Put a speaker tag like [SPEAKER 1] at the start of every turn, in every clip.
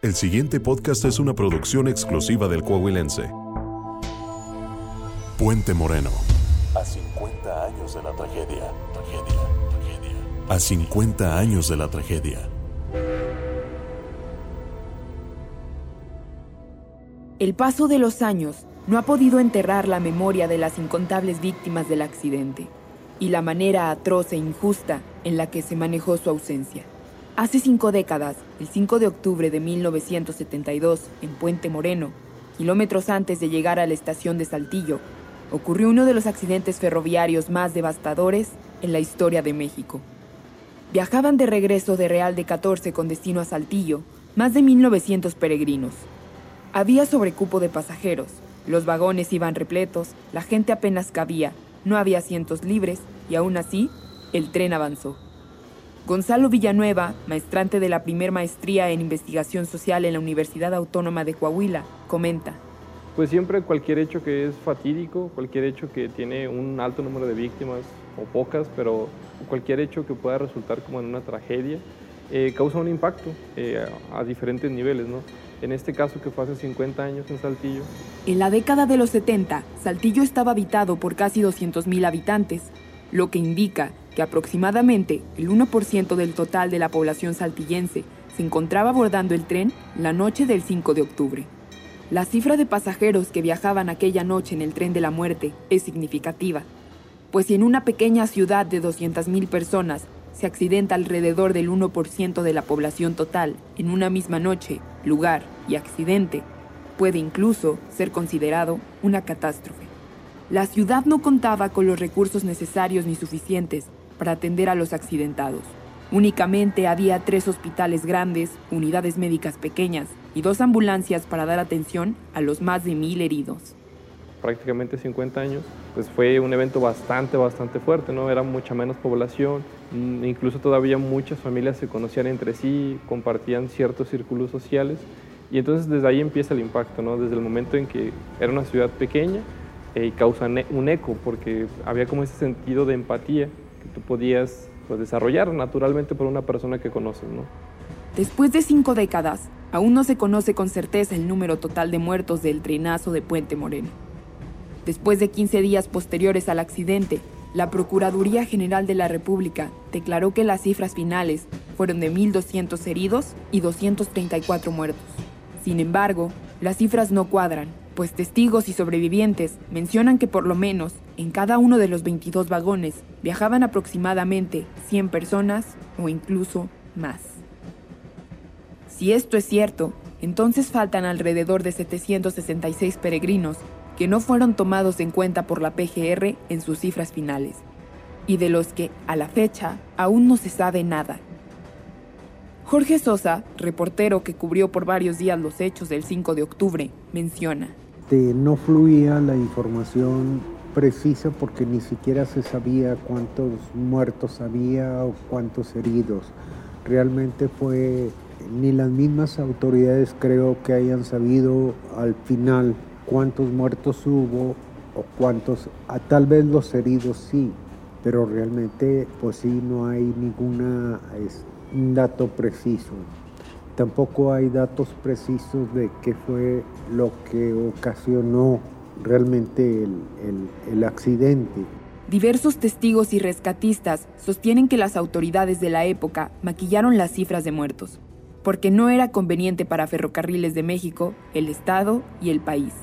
[SPEAKER 1] El siguiente podcast es una producción exclusiva del Coahuilense. Puente Moreno. A 50 años de la tragedia. Tragedia. Tragedia. A 50 años de la tragedia.
[SPEAKER 2] El paso de los años no ha podido enterrar la memoria de las incontables víctimas del accidente y la manera atroz e injusta en la que se manejó su ausencia. Hace cinco décadas, el 5 de octubre de 1972, en Puente Moreno, kilómetros antes de llegar a la estación de Saltillo, ocurrió uno de los accidentes ferroviarios más devastadores en la historia de México. Viajaban de regreso de Real de 14 con destino a Saltillo más de 1.900 peregrinos. Había sobrecupo de pasajeros, los vagones iban repletos, la gente apenas cabía, no había asientos libres y aún así, el tren avanzó. Gonzalo Villanueva, maestrante de la primer maestría en investigación social en la Universidad Autónoma de Coahuila, comenta.
[SPEAKER 3] Pues siempre cualquier hecho que es fatídico, cualquier hecho que tiene un alto número de víctimas o pocas, pero cualquier hecho que pueda resultar como en una tragedia, eh, causa un impacto eh, a diferentes niveles, ¿no? En este caso que fue hace 50 años en Saltillo.
[SPEAKER 2] En la década de los 70, Saltillo estaba habitado por casi 200.000 habitantes, lo que indica que aproximadamente el 1% del total de la población saltillense se encontraba abordando el tren la noche del 5 de octubre. La cifra de pasajeros que viajaban aquella noche en el tren de la muerte es significativa, pues si en una pequeña ciudad de 200.000 personas se accidenta alrededor del 1% de la población total en una misma noche, lugar y accidente, puede incluso ser considerado una catástrofe. La ciudad no contaba con los recursos necesarios ni suficientes para atender a los accidentados. Únicamente había tres hospitales grandes, unidades médicas pequeñas y dos ambulancias para dar atención a los más de mil heridos.
[SPEAKER 3] Prácticamente 50 años, pues fue un evento bastante, bastante fuerte, ¿no? Era mucha menos población, mm, incluso todavía muchas familias se conocían entre sí, compartían ciertos círculos sociales y entonces desde ahí empieza el impacto, ¿no? Desde el momento en que era una ciudad pequeña, eh, y causa un eco, porque había como ese sentido de empatía podías pues, desarrollar naturalmente por una persona que conoces. ¿no?
[SPEAKER 2] Después de cinco décadas, aún no se conoce con certeza el número total de muertos del trenazo de Puente Moreno. Después de 15 días posteriores al accidente, la Procuraduría General de la República declaró que las cifras finales fueron de 1.200 heridos y 234 muertos. Sin embargo, las cifras no cuadran, pues testigos y sobrevivientes mencionan que por lo menos en cada uno de los 22 vagones viajaban aproximadamente 100 personas o incluso más. Si esto es cierto, entonces faltan alrededor de 766 peregrinos que no fueron tomados en cuenta por la PGR en sus cifras finales, y de los que, a la fecha, aún no se sabe nada. Jorge Sosa, reportero que cubrió por varios días los hechos del 5 de octubre, menciona.
[SPEAKER 4] Este, no fluía la información precisa porque ni siquiera se sabía cuántos muertos había o cuántos heridos. Realmente fue, ni las mismas autoridades creo que hayan sabido al final cuántos muertos hubo o cuántos, a tal vez los heridos sí, pero realmente pues sí no hay ningún dato preciso. Tampoco hay datos precisos de qué fue lo que ocasionó realmente el, accidente.
[SPEAKER 2] Diversos testigos y rescatistas sostienen que las autoridades de la época maquillaron las cifras de muertos, porque no era conveniente para Ferrocarriles de México, el Estado y el país.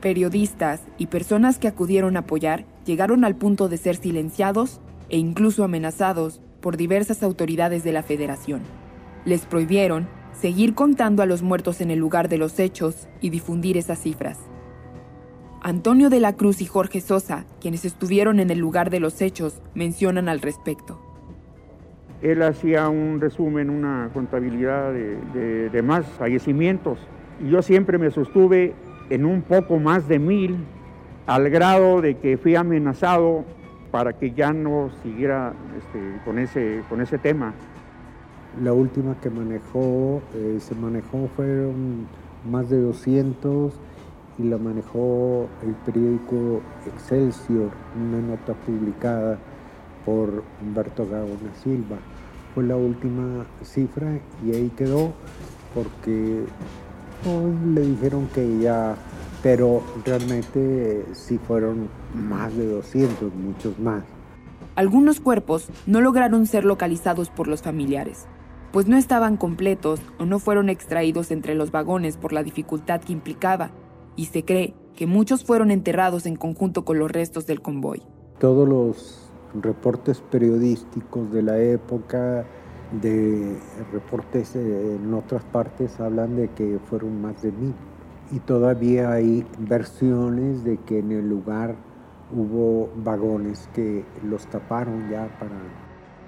[SPEAKER 2] Periodistas y personas que acudieron a apoyar llegaron al punto de ser silenciados e incluso amenazados por diversas autoridades de la Federación les prohibieron seguir contando a los muertos en el lugar de los hechos y difundir esas cifras. Antonio de la Cruz y Jorge Sosa, quienes estuvieron en el lugar de los hechos, mencionan al respecto.
[SPEAKER 5] Él hacía un resumen, una contabilidad de, más fallecimientos. Y yo siempre me sostuve en un poco más de mil, al grado de que fui amenazado para que ya no siguiera este, con, ese, con ese tema.
[SPEAKER 4] La última que manejó, eh, se manejó fueron más de 200 y la manejó el periódico Excelsior, una nota publicada por Humberto Gaona Silva. Fue la última cifra y ahí quedó. porque pues, le dijeron que ya, pero realmente sí fueron más de 200, muchos más.
[SPEAKER 2] Algunos cuerpos no lograron ser localizados por los familiares, pues no estaban completos o no fueron extraídos entre los vagones por la dificultad que implicaba, y se cree que muchos fueron enterrados en conjunto con los restos del convoy.
[SPEAKER 4] Todos los reportes periodísticos de la época, de reportes en otras partes, hablan de que fueron más de mil. Y todavía hay versiones de que en el lugar hubo vagones que los taparon ya para...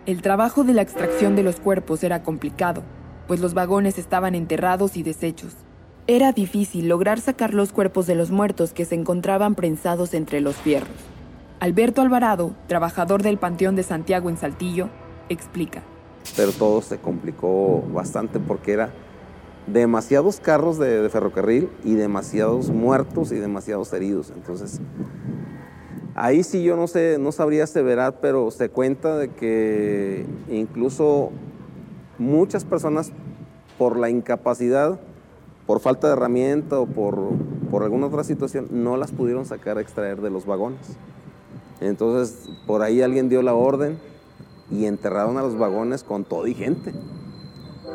[SPEAKER 2] El trabajo de la extracción de los cuerpos era complicado, pues los vagones estaban enterrados y deshechos. Era difícil lograr sacar los cuerpos de los muertos que se encontraban prensados entre los fierros. Alberto Alvarado, trabajador del Panteón de Santiago en Saltillo, explica.
[SPEAKER 6] Pero todo se complicó bastante porque era demasiados carros de, de ferrocarril y demasiados muertos y demasiados heridos. Entonces, Ahí sí yo no sé, no sabría aseverar, pero se cuenta de que incluso muchas personas por la incapacidad, por falta de herramienta o por, por alguna otra situación, no las pudieron sacar a extraer de los vagones. Entonces, por ahí alguien dio la orden y enterraron a los vagones con todo y gente.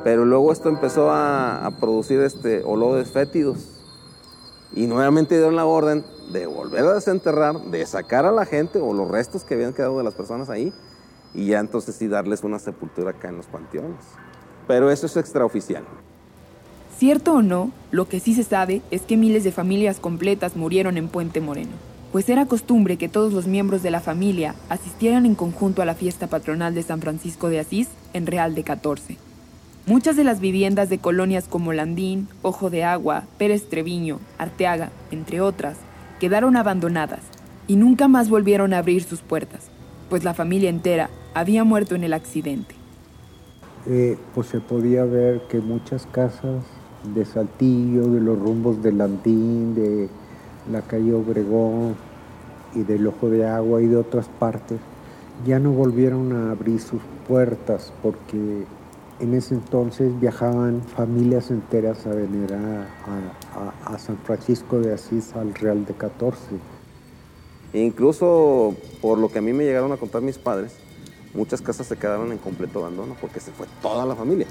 [SPEAKER 6] Pero luego esto empezó a, producir este, olores fétidos. Y nuevamente dieron la orden de volver a desenterrar, de sacar a la gente o los restos que habían quedado de las personas ahí y ya entonces sí darles una sepultura acá en los panteones. Pero eso es extraoficial.
[SPEAKER 2] Cierto o no, lo que sí se sabe es que miles de familias completas murieron en Puente Moreno, pues era costumbre que todos los miembros de la familia asistieran en conjunto a la fiesta patronal de San Francisco de Asís en Real de 14. Muchas de las viviendas de colonias como Landín, Ojo de Agua, Pérez Treviño, Arteaga, entre otras, quedaron abandonadas y nunca más volvieron a abrir sus puertas, pues la familia entera había muerto en el accidente.
[SPEAKER 4] Eh, pues se podía ver que muchas casas de Saltillo, de los rumbos de Landín, de la calle Obregón y del Ojo de Agua y de otras partes, ya no volvieron a abrir sus puertas porque en ese entonces viajaban familias enteras a venir a, San Francisco de Asís al Real de 14.
[SPEAKER 6] incluso por lo que a mí me llegaron a contar mis padres, muchas casas se quedaron en completo abandono porque se fue toda la familia.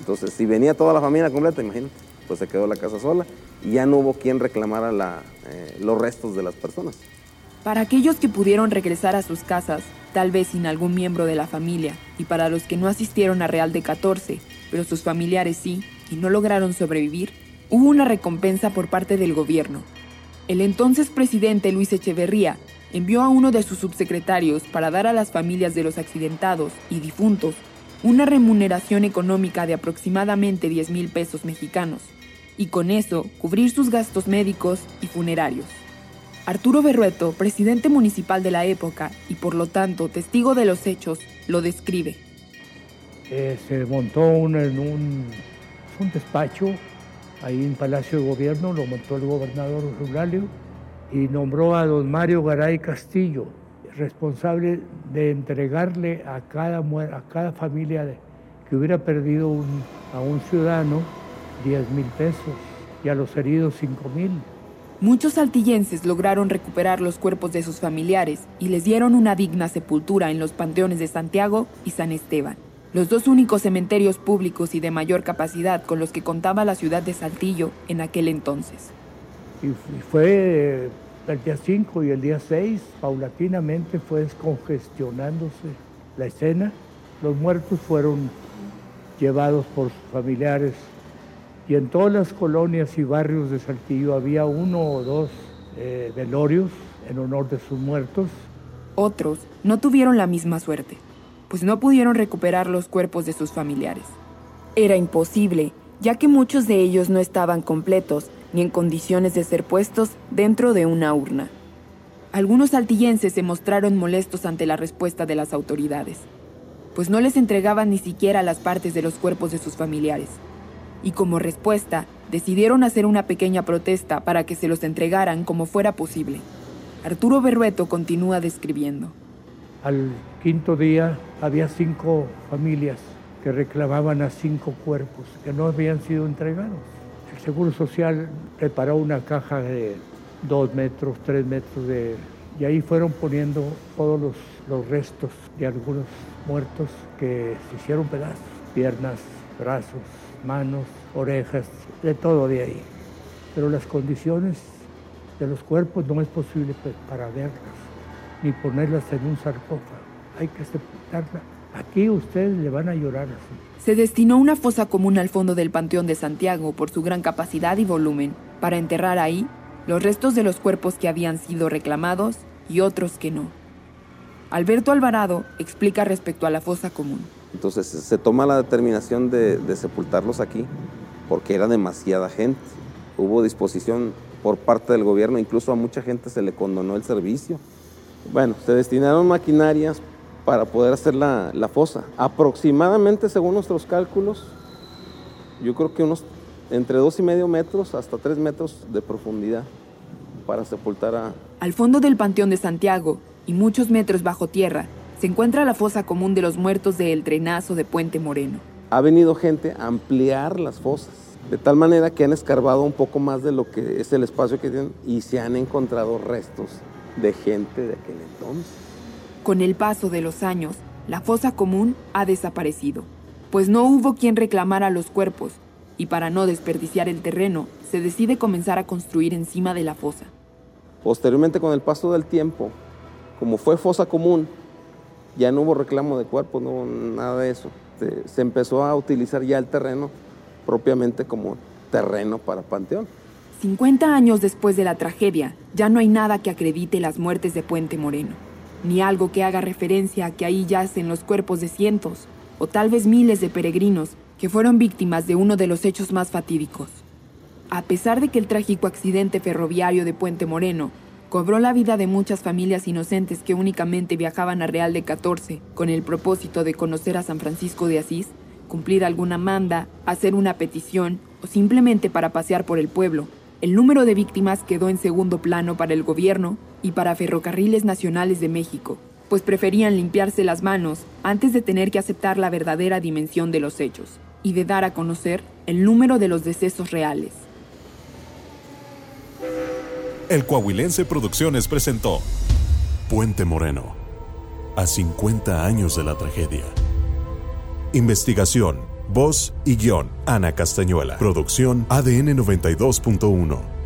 [SPEAKER 6] Entonces, si venía toda la familia completa, imagínate, pues se quedó la casa sola y ya no hubo quien reclamara la, eh, los restos de las personas.
[SPEAKER 2] Para aquellos que pudieron regresar a sus casas, tal vez sin algún miembro de la familia, y para los que no asistieron a Real de 14, pero sus familiares sí, y no lograron sobrevivir, hubo una recompensa por parte del gobierno. El entonces presidente Luis Echeverría envió a uno de sus subsecretarios para dar a las familias de los accidentados y difuntos una remuneración económica de aproximadamente 10 mil pesos mexicanos, y con eso cubrir sus gastos médicos y funerarios. Arturo Berrueto, presidente municipal de la época y por lo tanto testigo de los hechos, lo describe.
[SPEAKER 7] Eh, se montó un, en un, despacho ahí en Palacio de Gobierno, lo montó el gobernador Ruralio y nombró a don Mario Garay Castillo, responsable de entregarle a cada, a cada familia que hubiera perdido a un ciudadano 10 mil pesos y a los heridos 5 mil.
[SPEAKER 2] Muchos saltillenses lograron recuperar los cuerpos de sus familiares y les dieron una digna sepultura en los panteones de Santiago y San Esteban, los dos únicos cementerios públicos y de mayor capacidad con los que contaba la ciudad de Saltillo en aquel entonces.
[SPEAKER 7] Y fue el día 5 y el día 6, paulatinamente fue descongestionándose la escena. Los muertos fueron llevados por sus familiares y en todas las colonias y barrios de Saltillo había uno o dos eh, velorios en honor de sus muertos.
[SPEAKER 2] Otros no tuvieron la misma suerte, pues no pudieron recuperar los cuerpos de sus familiares. Era imposible, ya que muchos de ellos no estaban completos ni en condiciones de ser puestos dentro de una urna. Algunos saltillenses se mostraron molestos ante la respuesta de las autoridades, pues no les entregaban ni siquiera las partes de los cuerpos de sus familiares y como respuesta decidieron hacer una pequeña protesta para que se los entregaran como fuera posible. Arturo Berrueto continúa describiendo.
[SPEAKER 7] Al quinto día había cinco familias que reclamaban a cinco cuerpos que no habían sido entregados. El Seguro Social preparó una caja de dos metros, tres metros de... Y ahí fueron poniendo todos los, los restos de algunos muertos que se hicieron pedazos, piernas, brazos, manos, orejas, de todo de ahí. Pero las condiciones de los cuerpos no es posible para verlas, ni ponerlas en un sarcófago. Hay que sepultarlas. Aquí ustedes le van a llorar así.
[SPEAKER 2] Se destinó una fosa común al fondo del Panteón de Santiago por su gran capacidad y volumen, para enterrar ahí los restos de los cuerpos que habían sido reclamados y otros que no. Alberto Alvarado explica respecto a la fosa común.
[SPEAKER 6] Entonces se toma la determinación de, sepultarlos aquí porque era demasiada gente. Hubo disposición por parte del gobierno, incluso a mucha gente se le condonó el servicio. Bueno, se destinaron maquinarias para poder hacer la, la fosa. Aproximadamente, según nuestros cálculos, yo creo que unos entre dos y medio metros hasta tres metros de profundidad para sepultar a...
[SPEAKER 2] Al fondo del Panteón de Santiago y muchos metros bajo tierra se encuentra la fosa común de los muertos de El Trenazo de Puente Moreno.
[SPEAKER 6] Ha venido gente a ampliar las fosas, de tal manera que han escarbado un poco más de lo que es el espacio que tienen y se han encontrado restos de gente de aquel entonces.
[SPEAKER 2] Con el paso de los años, la fosa común ha desaparecido, pues no hubo quien reclamara los cuerpos, y para no desperdiciar el terreno, se decide comenzar a construir encima de la fosa.
[SPEAKER 6] Posteriormente, con el paso del tiempo, como fue fosa común, ya no hubo reclamo de cuerpo, no hubo nada de eso. Se, empezó a utilizar ya el terreno propiamente como terreno para panteón.
[SPEAKER 2] 50 años después de la tragedia, ya no hay nada que acredite las muertes de Puente Moreno, ni algo que haga referencia a que ahí yacen los cuerpos de cientos o tal vez miles de peregrinos que fueron víctimas de uno de los hechos más fatídicos. A pesar de que el trágico accidente ferroviario de Puente Moreno cobró la vida de muchas familias inocentes que únicamente viajaban a Real de 14 con el propósito de conocer a San Francisco de Asís, cumplir alguna manda, hacer una petición o simplemente para pasear por el pueblo. El número de víctimas quedó en segundo plano para el gobierno y para Ferrocarriles Nacionales de México, pues preferían limpiarse las manos antes de tener que aceptar la verdadera dimensión de los hechos y de dar a conocer el número de los decesos reales.
[SPEAKER 1] El Coahuilense Producciones presentó Puente Moreno, a 50 años de la tragedia. Investigación, voz y guion, Ana Castañuela. Producción ADN 92.1.